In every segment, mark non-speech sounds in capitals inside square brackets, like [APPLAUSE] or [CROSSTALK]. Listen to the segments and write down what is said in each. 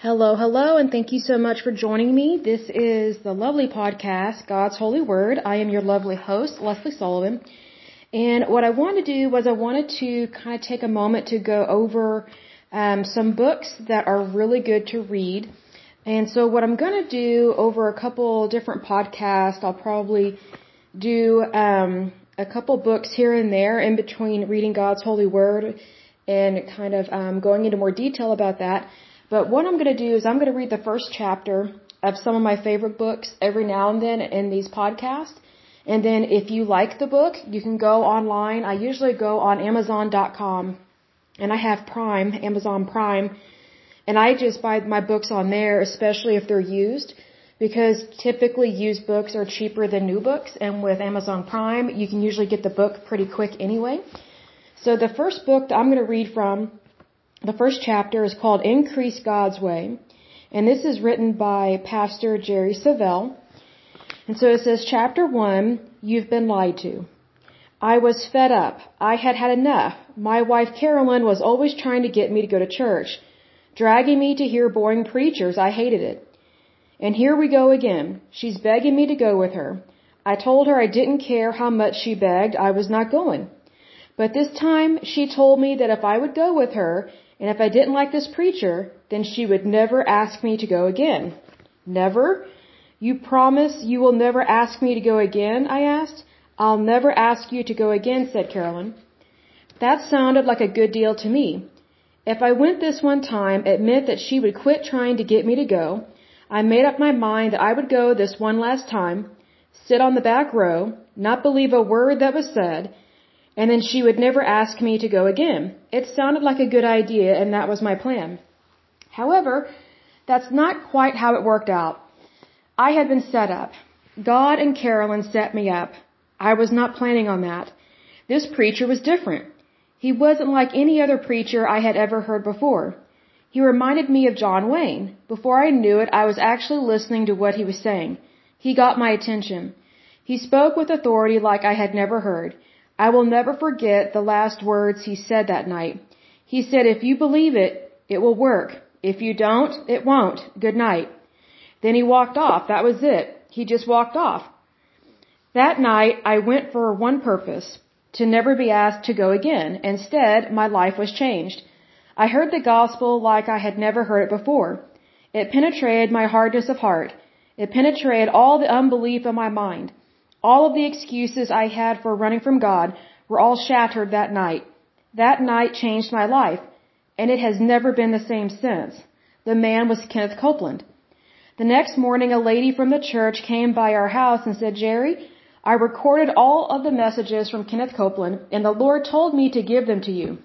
Hello, hello, and thank you so much for joining me. This is the lovely podcast, God's Holy Word. I am your lovely host, Lesley Sullivan. And what I wanted to do was I wanted to kind of take a moment to go over um, some books that are really good to read. And so what I'm going to do over a couple different podcasts, I'll probably do um, a couple books here and there in between reading God's Holy Word and kind of um, going into more detail about that. But what I'm going to do is I'm going to read the first chapter of some of my favorite books every now and then in these podcasts. And then if you like the book, you can go online. I usually go on Amazon.com and I have Prime, Amazon Prime, and I just buy my books on there, especially if they're used, because typically used books are cheaper than new books. And with Amazon Prime, you can usually get the book pretty quick anyway. So the first book that I'm going to read from the first chapter is called Increase God's Way, and this is written by Pastor Jerry Savelle. And so it says, Chapter 1, You've Been Lied to. I was fed up. I had had enough. My wife Carolyn was always trying to get me to go to church, dragging me to hear boring preachers. I hated it. And here we go again. She's begging me to go with her. I told her I didn't care how much she begged, I was not going. But this time she told me that if I would go with her, and if I didn't like this preacher, then she would never ask me to go again. Never? You promise you will never ask me to go again? I asked. I'll never ask you to go again, said Carolyn. That sounded like a good deal to me. If I went this one time, it meant that she would quit trying to get me to go. I made up my mind that I would go this one last time, sit on the back row, not believe a word that was said, and then she would never ask me to go again. It sounded like a good idea, and that was my plan. However, that's not quite how it worked out. I had been set up. God and Carolyn set me up. I was not planning on that. This preacher was different. He wasn't like any other preacher I had ever heard before. He reminded me of John Wayne. Before I knew it, I was actually listening to what he was saying. He got my attention. He spoke with authority like I had never heard. I will never forget the last words he said that night. He said, if you believe it, it will work. If you don't, it won't. Good night. Then he walked off. That was it. He just walked off. That night, I went for one purpose, to never be asked to go again. Instead, my life was changed. I heard the gospel like I had never heard it before. It penetrated my hardness of heart. It penetrated all the unbelief of my mind. All of the excuses I had for running from God were all shattered that night. That night changed my life, and it has never been the same since. The man was Kenneth Copeland. The next morning, a lady from the church came by our house and said, Jerry, I recorded all of the messages from Kenneth Copeland, and the Lord told me to give them to you.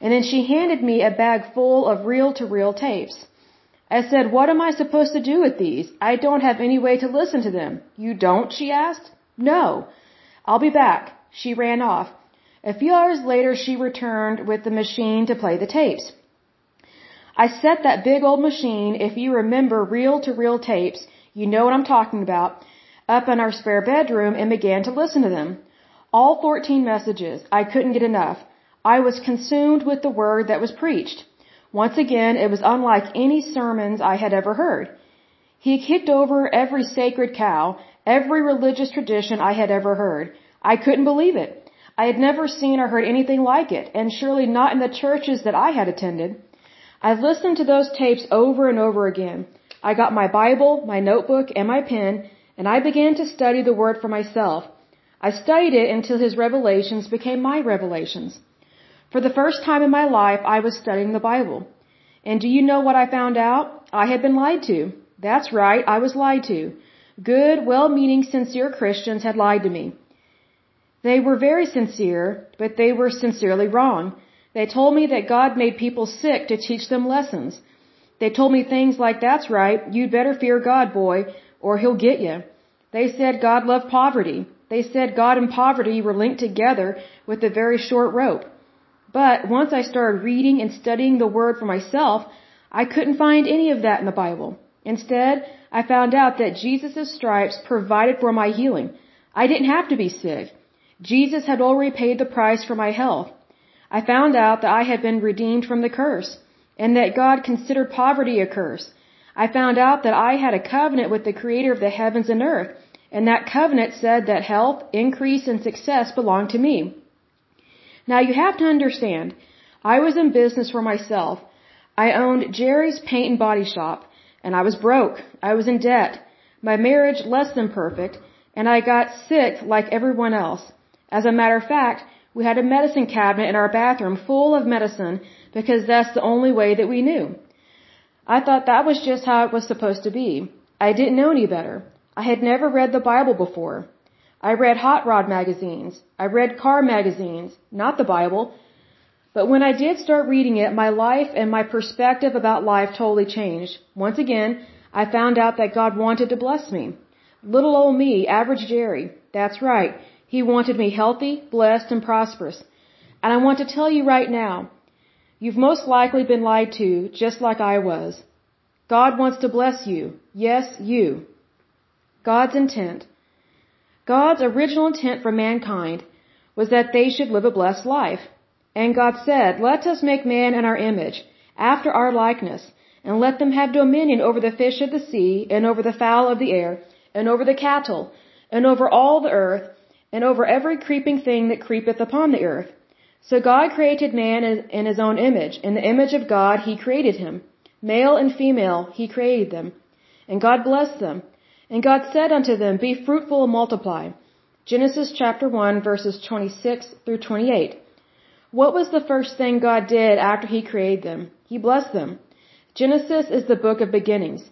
And then she handed me a bag full of reel to reel tapes. I said, What am I supposed to do with these? I don't have any way to listen to them. You don't? she asked. No. I'll be back. She ran off. A few hours later, she returned with the machine to play the tapes. I set that big old machine, if you remember reel to reel tapes, you know what I'm talking about, up in our spare bedroom and began to listen to them. All 14 messages. I couldn't get enough. I was consumed with the word that was preached. Once again, it was unlike any sermons I had ever heard. He kicked over every sacred cow every religious tradition I had ever heard. I couldn't believe it. I had never seen or heard anything like it, and surely not in the churches that I had attended. I listened to those tapes over and over again. I got my Bible, my notebook, and my pen, and I began to study the Word for myself. I studied it until His revelations became my revelations. For the first time in my life, I was studying the Bible. And do you know what I found out? I had been lied to. That's right, I was lied to. Good, well-meaning, sincere Christians had lied to me. They were very sincere, but they were sincerely wrong. They told me that God made people sick to teach them lessons. They told me things like, that's right, you'd better fear God, boy, or he'll get you. They said God loved poverty. They said God and poverty were linked together with a very short rope. But once I started reading and studying the Word for myself, I couldn't find any of that in the Bible. Instead, I found out that Jesus' stripes provided for my healing. I didn't have to be sick. Jesus had already paid the price for my health. I found out that I had been redeemed from the curse. and that God considered poverty a curse. I found out that I had a covenant with the creator of the heavens and earth, and that covenant said that health, increase, and success belonged to me. Now you have to understand, I was in business for myself. I owned Jerry's paint and body shop, and I was broke. I was in debt. My marriage less than perfect, and I got sick like everyone else. As a matter of fact, we had a medicine cabinet in our bathroom full of medicine because that's the only way that we knew. I thought that was just how it was supposed to be. I didn't know any better. I had never read the Bible before. I read hot rod magazines. I read car magazines, not the Bible. But when I did start reading it, my life and my perspective about life totally changed. Once again, I found out that God wanted to bless me. Little old me, average Jerry. That's right. He wanted me healthy, blessed, and prosperous. And I want to tell you right now, You've most likely been lied to, just like I was. God wants to bless you. Yes, you. God's intent. God's original intent for mankind was that they should live a blessed life. And God said, Let us make man in our image, after our likeness, and let them have dominion over the fish of the sea, and over the fowl of the air, and over the cattle, and over all the earth, and over every creeping thing that creepeth upon the earth. So God created man in his own image. In the image of God, he created him. Male and female, he created them. And God blessed them. And God said unto them, Be fruitful and multiply. Genesis chapter 1 verses 26 through 28. What was the first thing God did after he created them? He blessed them. Genesis is the book of beginnings.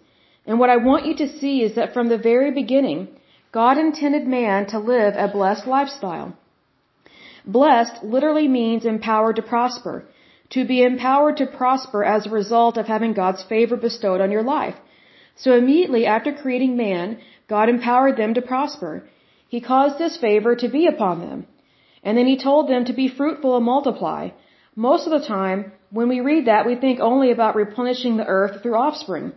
And what I want you to see is that from the very beginning, God intended man to live a blessed lifestyle. Blessed literally means empowered to prosper. To be empowered to prosper as a result of having God's favor bestowed on your life. So immediately after creating man, God empowered them to prosper. He caused this favor to be upon them. And then he told them to be fruitful and multiply. Most of the time, when we read that, we think only about replenishing the earth through offspring.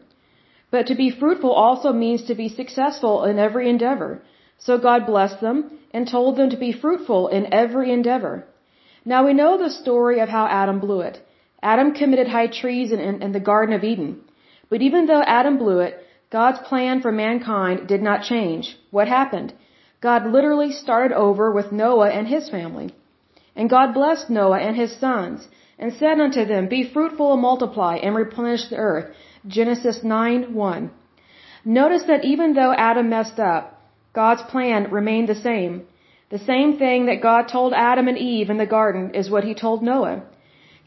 But to be fruitful also means to be successful in every endeavor. So God blessed them and told them to be fruitful in every endeavor. Now we know the story of how Adam blew it. Adam committed high treason in, in the Garden of Eden. But even though Adam blew it, God's plan for mankind did not change. What happened? God literally started over with Noah and his family. And God blessed Noah and his sons and said unto them, Be fruitful and multiply and replenish the earth. Genesis 9 1. Notice that even though Adam messed up, God's plan remained the same. The same thing that God told Adam and Eve in the garden is what he told Noah.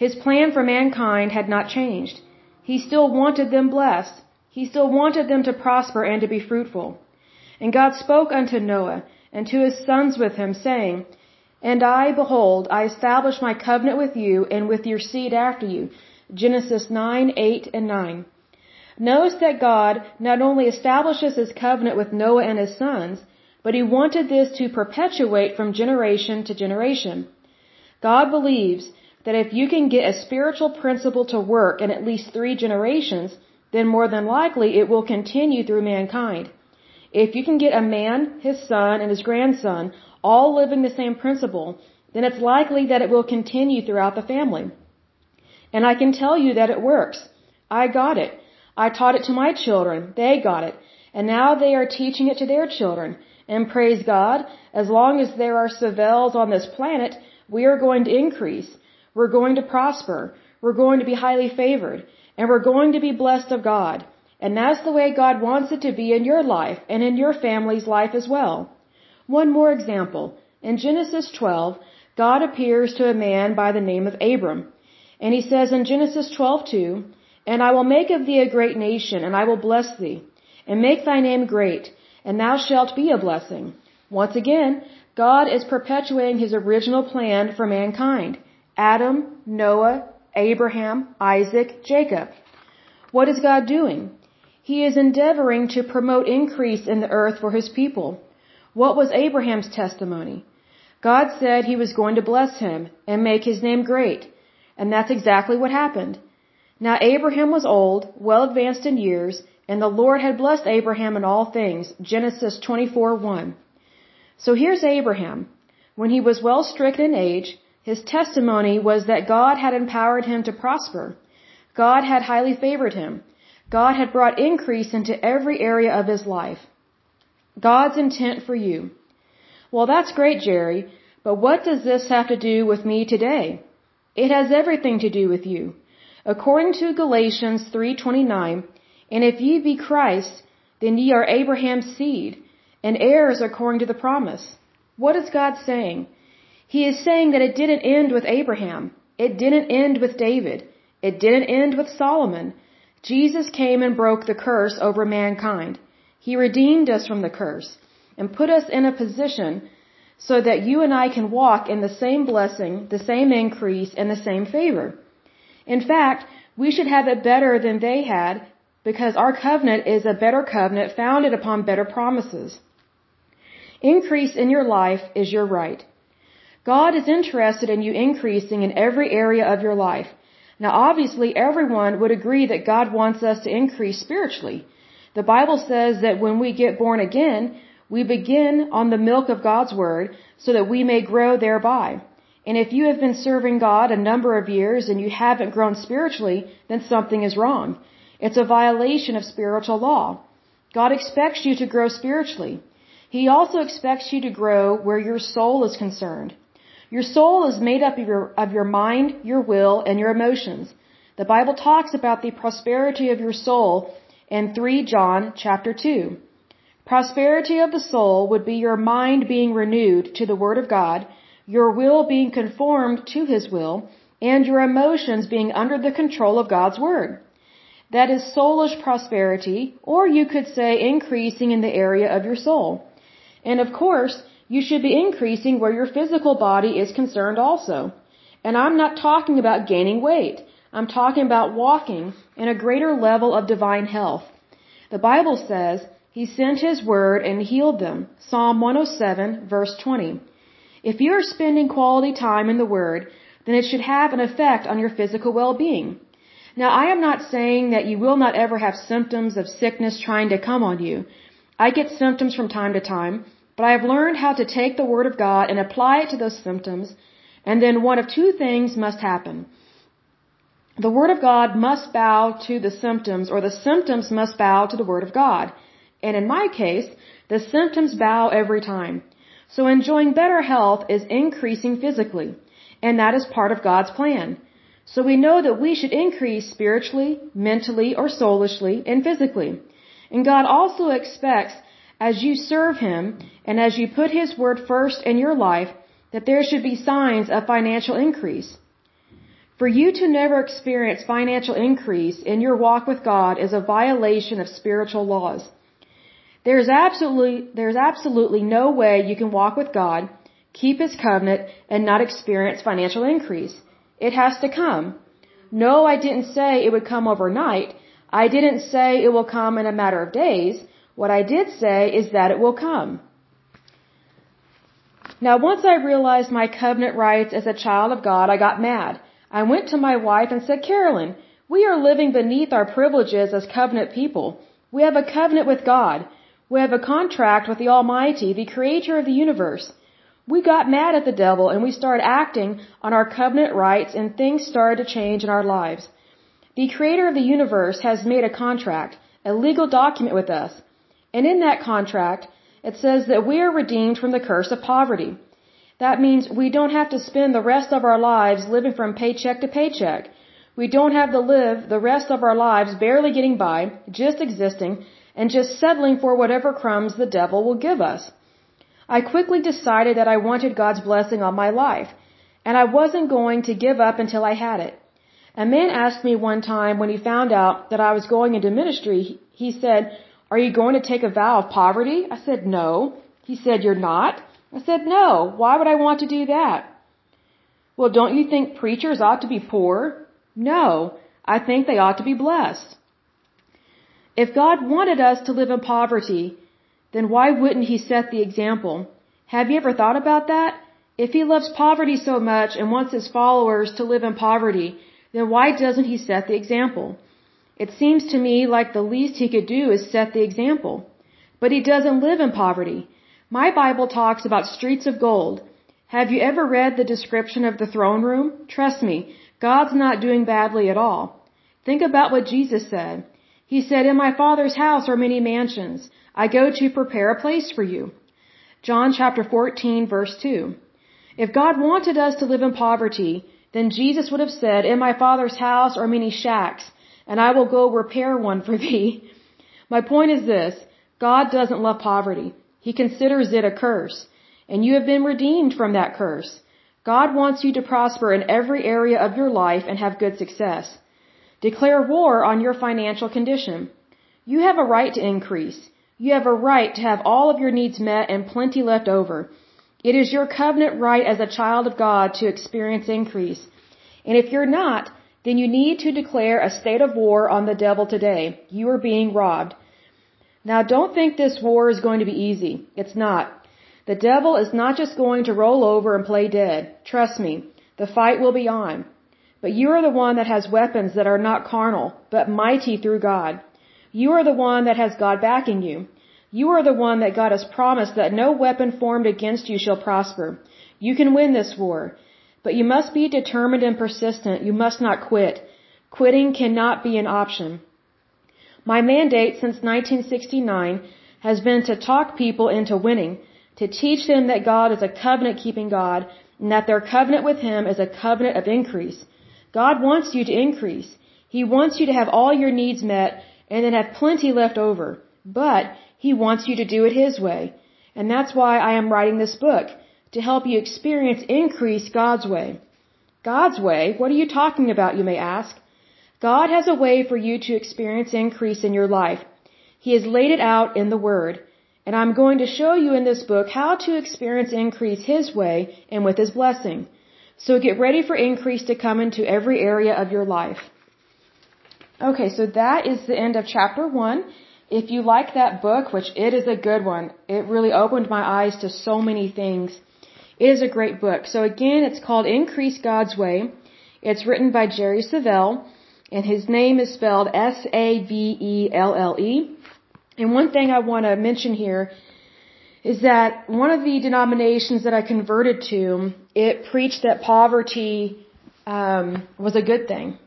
His plan for mankind had not changed. He still wanted them blessed. He still wanted them to prosper and to be fruitful. And God spoke unto Noah and to his sons with him, saying, And I, behold, I establish my covenant with you and with your seed after you. Genesis 9, 8, and 9. Notice that God not only establishes his covenant with Noah and his sons, but he wanted this to perpetuate from generation to generation. God believes that if you can get a spiritual principle to work in at least three generations, then more than likely it will continue through mankind. If you can get a man, his son, and his grandson all living the same principle, then it's likely that it will continue throughout the family. And I can tell you that it works. I got it. I taught it to my children. They got it. And now they are teaching it to their children. And praise God, as long as there are Savelles on this planet, we are going to increase. We're going to prosper. We're going to be highly favored. And we're going to be blessed of God. And that's the way God wants it to be in your life and in your family's life as well. One more example. In Genesis 12, God appears to a man by the name of Abram. And he says in Genesis 12:2, and I will make of thee a great nation, and I will bless thee, and make thy name great, and thou shalt be a blessing. Once again, God is perpetuating his original plan for mankind. Adam, Noah, Abraham, Isaac, Jacob. What is God doing? He is endeavoring to promote increase in the earth for his people. What was Abraham's testimony? God said he was going to bless him and make his name great. And that's exactly what happened. Now Abraham was old, well advanced in years, and the Lord had blessed Abraham in all things. Genesis 24:1. So here's Abraham. When he was well stricken in age, his testimony was that God had empowered him to prosper. God had highly favored him. God had brought increase into every area of his life. God's intent for you. Well, that's great, Jerry, but what does this have to do with me today? It has everything to do with you. According to Galatians 3:29, and if ye be Christ, then ye are Abraham's seed, and heirs according to the promise. What is God saying? He is saying that it didn't end with Abraham. It didn't end with David. It didn't end with Solomon. Jesus came and broke the curse over mankind. He redeemed us from the curse and put us in a position so that you and I can walk in the same blessing, the same increase, and the same favor. In fact, we should have it better than they had because our covenant is a better covenant founded upon better promises. Increase in your life is your right. God is interested in you increasing in every area of your life. Now obviously everyone would agree that God wants us to increase spiritually. The Bible says that when we get born again, we begin on the milk of God's Word so that we may grow thereby. And if you have been serving God a number of years and you haven't grown spiritually, then something is wrong. It's a violation of spiritual law. God expects you to grow spiritually. He also expects you to grow where your soul is concerned. Your soul is made up of your, of your mind, your will, and your emotions. The Bible talks about the prosperity of your soul in 3 John chapter 2. Prosperity of the soul would be your mind being renewed to the Word of God, your will being conformed to His will, and your emotions being under the control of God's Word. That is soulish prosperity, or you could say increasing in the area of your soul. And of course, you should be increasing where your physical body is concerned also. And I'm not talking about gaining weight. I'm talking about walking in a greater level of divine health. The Bible says, he sent His word and healed them. Psalm 107 verse 20. If you are spending quality time in the Word, then it should have an effect on your physical well-being. Now, I am not saying that you will not ever have symptoms of sickness trying to come on you. I get symptoms from time to time, but I have learned how to take the Word of God and apply it to those symptoms, and then one of two things must happen. The Word of God must bow to the symptoms, or the symptoms must bow to the Word of God. And in my case, the symptoms bow every time. So enjoying better health is increasing physically. And that is part of God's plan. So we know that we should increase spiritually, mentally, or soulishly, and physically. And God also expects, as you serve Him, and as you put His Word first in your life, that there should be signs of financial increase. For you to never experience financial increase in your walk with God is a violation of spiritual laws. There's absolutely, there's absolutely no way you can walk with God, keep His covenant, and not experience financial increase. It has to come. No, I didn't say it would come overnight. I didn't say it will come in a matter of days. What I did say is that it will come. Now, once I realized my covenant rights as a child of God, I got mad. I went to my wife and said, Carolyn, we are living beneath our privileges as covenant people. We have a covenant with God. We have a contract with the Almighty, the Creator of the universe. We got mad at the devil and we started acting on our covenant rights and things started to change in our lives. The Creator of the universe has made a contract, a legal document with us. And in that contract, it says that we are redeemed from the curse of poverty. That means we don't have to spend the rest of our lives living from paycheck to paycheck. We don't have to live the rest of our lives barely getting by, just existing, and just settling for whatever crumbs the devil will give us. I quickly decided that I wanted God's blessing on my life, and I wasn't going to give up until I had it. A man asked me one time when he found out that I was going into ministry, he said, Are you going to take a vow of poverty? I said, No. He said, You're not? I said, No. Why would I want to do that? Well, don't you think preachers ought to be poor? No. I think they ought to be blessed. If God wanted us to live in poverty, then why wouldn't He set the example? Have you ever thought about that? If He loves poverty so much and wants His followers to live in poverty, then why doesn't He set the example? It seems to me like the least He could do is set the example. But He doesn't live in poverty. My Bible talks about streets of gold. Have you ever read the description of the throne room? Trust me, God's not doing badly at all. Think about what Jesus said. He said, In my Father's house are many mansions. I go to prepare a place for you. John chapter 14 verse 2. If God wanted us to live in poverty, then Jesus would have said, In my Father's house are many shacks, and I will go repair one for [LAUGHS] thee. My point is this, God doesn't love poverty. He considers it a curse, and you have been redeemed from that curse. God wants you to prosper in every area of your life and have good success. Declare war on your financial condition. You have a right to increase. You have a right to have all of your needs met and plenty left over. It is your covenant right as a child of God to experience increase. And if you're not, then you need to declare a state of war on the devil today. You are being robbed. Now don't think this war is going to be easy. It's not. The devil is not just going to roll over and play dead. Trust me. The fight will be on. But you are the one that has weapons that are not carnal, but mighty through God. You are the one that has God backing you. You are the one that God has promised that no weapon formed against you shall prosper. You can win this war. But you must be determined and persistent. You must not quit. Quitting cannot be an option. My mandate since 1969 has been to talk people into winning, to teach them that God is a covenant keeping God and that their covenant with Him is a covenant of increase. God wants you to increase. He wants you to have all your needs met and then have plenty left over. But He wants you to do it His way. And that's why I am writing this book, to help you experience increase God's way. God's way? What are you talking about, you may ask? God has a way for you to experience increase in your life. He has laid it out in the Word. And I'm going to show you in this book how to experience increase His way and with His blessing. So get ready for increase to come into every area of your life. Okay, so that is the end of chapter one. If you like that book, which it is a good one, it really opened my eyes to so many things. Is a great book. So again, it's called Increase God's Way. It's written by Jerry Savelle, and his name is spelled S-A-V-E-L-L-E. And one thing I want to mention here is that one of the denominations that I converted to, it preached that poverty um, was a good thing.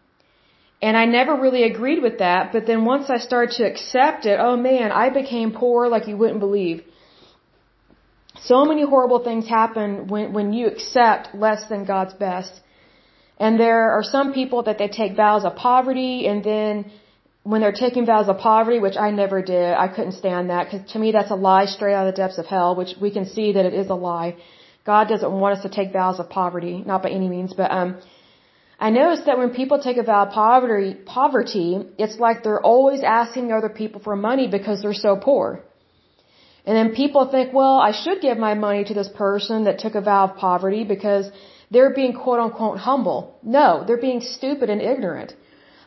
And I never really agreed with that, but then once I started to accept it, oh man, I became poor like you wouldn't believe. So many horrible things happen when, when you accept less than God's best. And there are some people that they take vows of poverty and then when they're taking vows of poverty, which I never did, I couldn't stand that because to me that's a lie straight out of the depths of hell, which we can see that it is a lie. God doesn't want us to take vows of poverty, not by any means, but um, I noticed that when people take a vow of poverty, poverty, it's like they're always asking other people for money because they're so poor. And then people think, well, I should give my money to this person that took a vow of poverty because they're being quote unquote humble. No, they're being stupid and ignorant.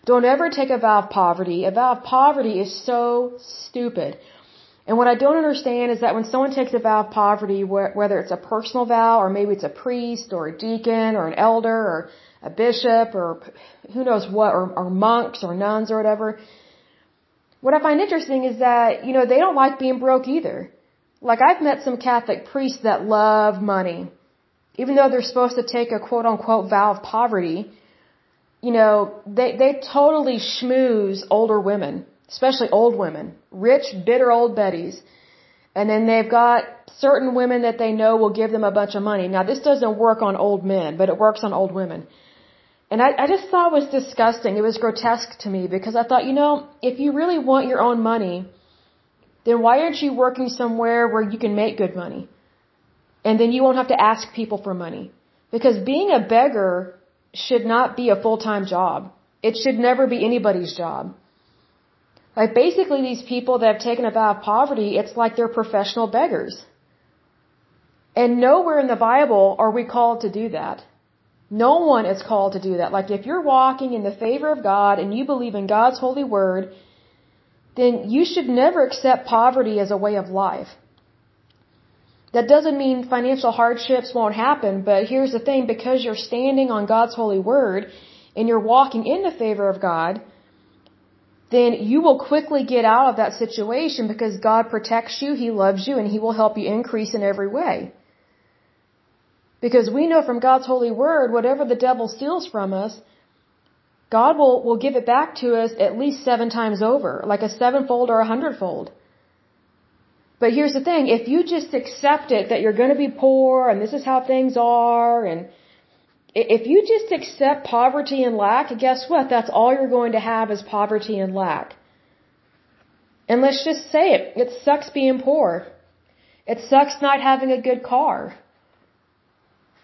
Don't ever take a vow of poverty. A vow of poverty is so stupid. And what I don't understand is that when someone takes a vow of poverty, whether it's a personal vow or maybe it's a priest or a deacon or an elder or a bishop or who knows what, or, or monks or nuns or whatever, what I find interesting is that, you know, they don't like being broke either. Like I've met some Catholic priests that love money. Even though they're supposed to take a quote unquote vow of poverty, you know, they, they totally schmooze older women, especially old women, rich, bitter old Bettys. And then they've got certain women that they know will give them a bunch of money. Now this doesn't work on old men, but it works on old women. And I, I just thought it was disgusting. It was grotesque to me because I thought, you know, if you really want your own money, then why aren't you working somewhere where you can make good money? And then you won't have to ask people for money. Because being a beggar should not be a full-time job. It should never be anybody's job. Like basically these people that have taken a vow of poverty, it's like they're professional beggars. And nowhere in the Bible are we called to do that. No one is called to do that. Like if you're walking in the favor of God and you believe in God's holy word, then you should never accept poverty as a way of life. That doesn't mean financial hardships won't happen, but here's the thing, because you're standing on God's holy word and you're walking in the favor of God, then you will quickly get out of that situation because God protects you, He loves you, and He will help you increase in every way. Because we know from God's holy word, whatever the devil steals from us, God will, will give it back to us at least seven times over, like a sevenfold or a hundredfold. But here's the thing, if you just accept it that you're going to be poor and this is how things are and if you just accept poverty and lack, guess what? That's all you're going to have is poverty and lack. And let's just say it. It sucks being poor. It sucks not having a good car.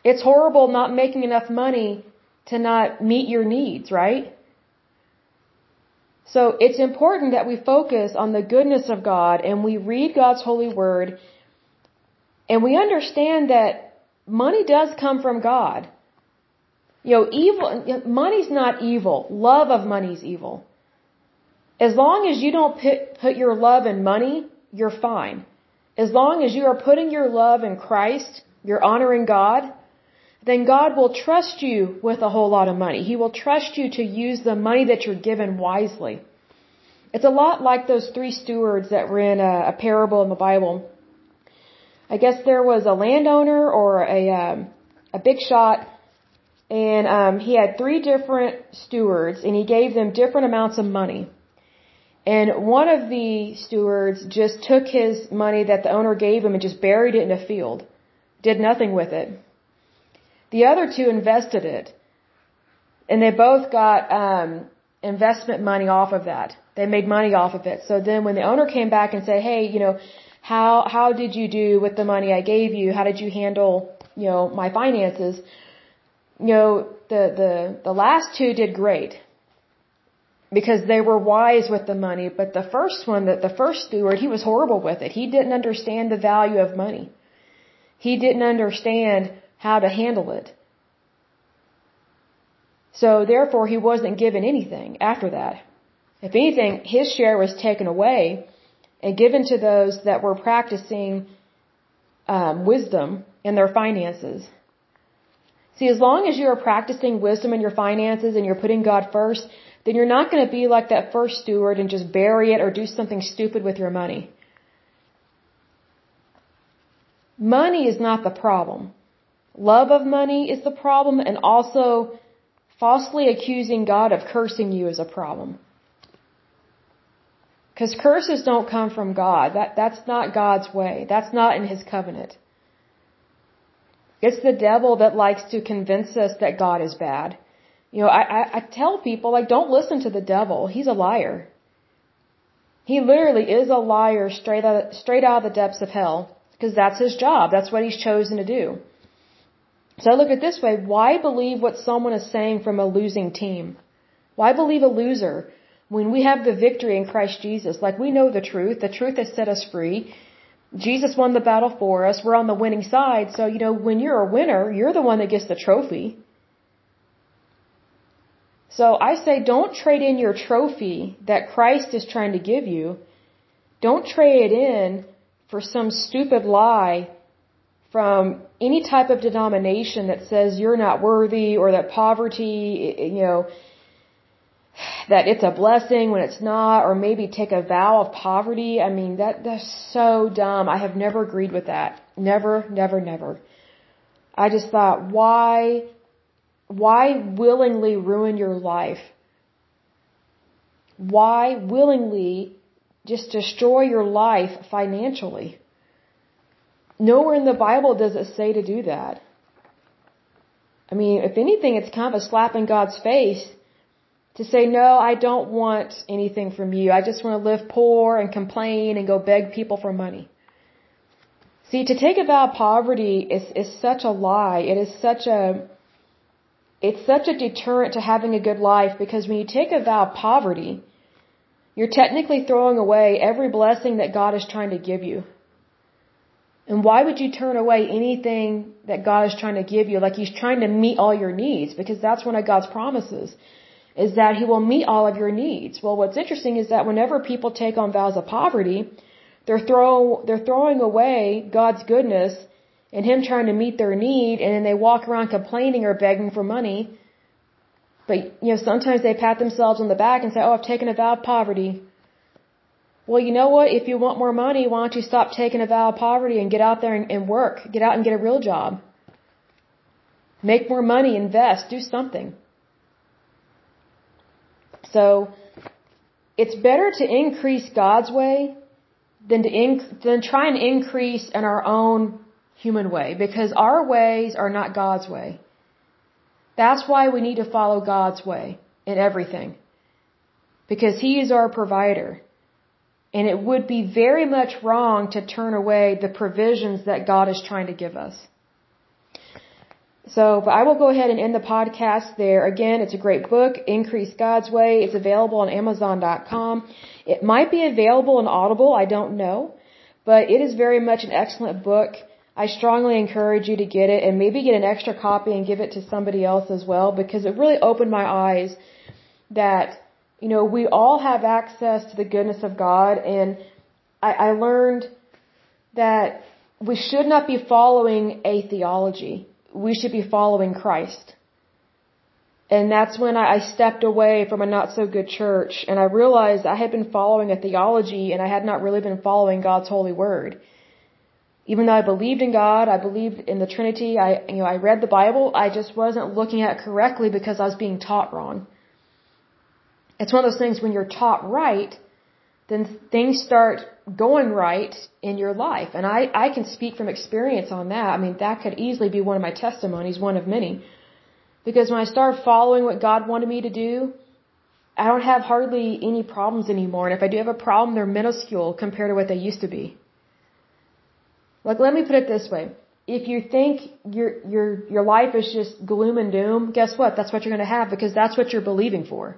It's horrible not making enough money to not meet your needs, right? So it's important that we focus on the goodness of God and we read God's holy word and we understand that money does come from God. You know, evil, money's not evil. Love of money is evil. As long as you don't put, put your love in money, you're fine. As long as you are putting your love in Christ, you're honoring God, then God will trust you with a whole lot of money. He will trust you to use the money that you're given wisely. It's a lot like those three stewards that were in a, a parable in the Bible. I guess there was a landowner or a um, a big shot, and um, he had three different stewards, and he gave them different amounts of money. And one of the stewards just took his money that the owner gave him and just buried it in a field, did nothing with it. The other two invested it. And they both got um, investment money off of that. They made money off of it. So then when the owner came back and said, "Hey, you know, how how did you do with the money I gave you? How did you handle, you know, my finances?" You know, the the the last two did great because they were wise with the money, but the first one, that the first steward, he was horrible with it. He didn't understand the value of money. He didn't understand how to handle it. So therefore he wasn't given anything after that. If anything, his share was taken away and given to those that were practicing um, wisdom in their finances. See, as long as you are practicing wisdom in your finances and you're putting God first, then you're not going to be like that first steward and just bury it or do something stupid with your money. Money is not the problem. Love of money is the problem and also falsely accusing God of cursing you is a problem. Because curses don't come from God. That, that's not God's way. That's not in His covenant. It's the devil that likes to convince us that God is bad. You know, I, I, I tell people, like, don't listen to the devil. He's a liar. He literally is a liar straight out, straight out of the depths of hell. Because that's his job. That's what he's chosen to do. So I look at it this way, why believe what someone is saying from a losing team? Why believe a loser when we have the victory in Christ Jesus? Like we know the truth, the truth has set us free. Jesus won the battle for us, we're on the winning side, so you know, when you're a winner, you're the one that gets the trophy. So I say don't trade in your trophy that Christ is trying to give you. Don't trade it in for some stupid lie from any type of denomination that says you're not worthy or that poverty, you know, that it's a blessing when it's not, or maybe take a vow of poverty. I mean, that, that's so dumb. I have never agreed with that. Never, never, never. I just thought, why, why willingly ruin your life? Why willingly just destroy your life financially? Nowhere in the Bible does it say to do that. I mean, if anything, it's kind of a slap in God's face to say, no, I don't want anything from you. I just want to live poor and complain and go beg people for money. See, to take a vow of poverty is, is such a lie. It is such a, it's such a deterrent to having a good life because when you take a vow of poverty, you're technically throwing away every blessing that God is trying to give you. And why would you turn away anything that God is trying to give you? Like He's trying to meet all your needs because that's one of God's promises is that He will meet all of your needs. Well, what's interesting is that whenever people take on vows of poverty, they're throw, they're throwing away God's goodness and Him trying to meet their need and then they walk around complaining or begging for money. But, you know, sometimes they pat themselves on the back and say, oh, I've taken a vow of poverty. Well, you know what? If you want more money, why don't you stop taking a vow of poverty and get out there and, and work? Get out and get a real job. Make more money, invest, do something. So, it's better to increase God's way than to inc- than try and increase in our own human way because our ways are not God's way. That's why we need to follow God's way in everything. Because He is our provider. And it would be very much wrong to turn away the provisions that God is trying to give us. So, but I will go ahead and end the podcast there. Again, it's a great book, Increase God's Way. It's available on Amazon.com. It might be available in Audible, I don't know. But it is very much an excellent book. I strongly encourage you to get it and maybe get an extra copy and give it to somebody else as well because it really opened my eyes that, you know, we all have access to the goodness of God and I, I learned that we should not be following a theology we should be following Christ. And that's when I stepped away from a not so good church and I realized I had been following a theology and I had not really been following God's holy word. Even though I believed in God, I believed in the Trinity, I, you know, I read the Bible, I just wasn't looking at it correctly because I was being taught wrong. It's one of those things when you're taught right, then things start going right in your life. And I, I can speak from experience on that. I mean, that could easily be one of my testimonies, one of many. Because when I started following what God wanted me to do, I don't have hardly any problems anymore. And if I do have a problem, they're minuscule compared to what they used to be. Like, let me put it this way. If you think your, your, your life is just gloom and doom, guess what? That's what you're going to have because that's what you're believing for.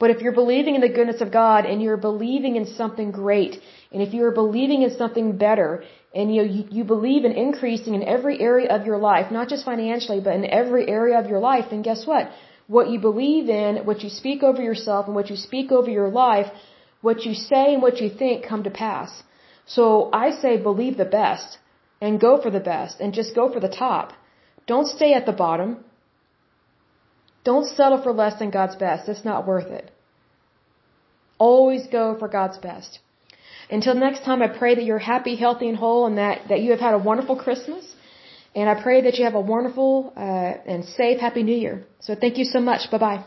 But if you're believing in the goodness of God and you're believing in something great, and if you're believing in something better, and you, you, you believe in increasing in every area of your life, not just financially, but in every area of your life, then guess what? What you believe in, what you speak over yourself, and what you speak over your life, what you say and what you think come to pass. So I say believe the best and go for the best and just go for the top. Don't stay at the bottom. Don't settle for less than God's best. It's not worth it. Always go for God's best. Until next time, I pray that you're happy, healthy, and whole, and that, that you have had a wonderful Christmas. And I pray that you have a wonderful uh, and safe, happy New Year. So thank you so much. Bye bye.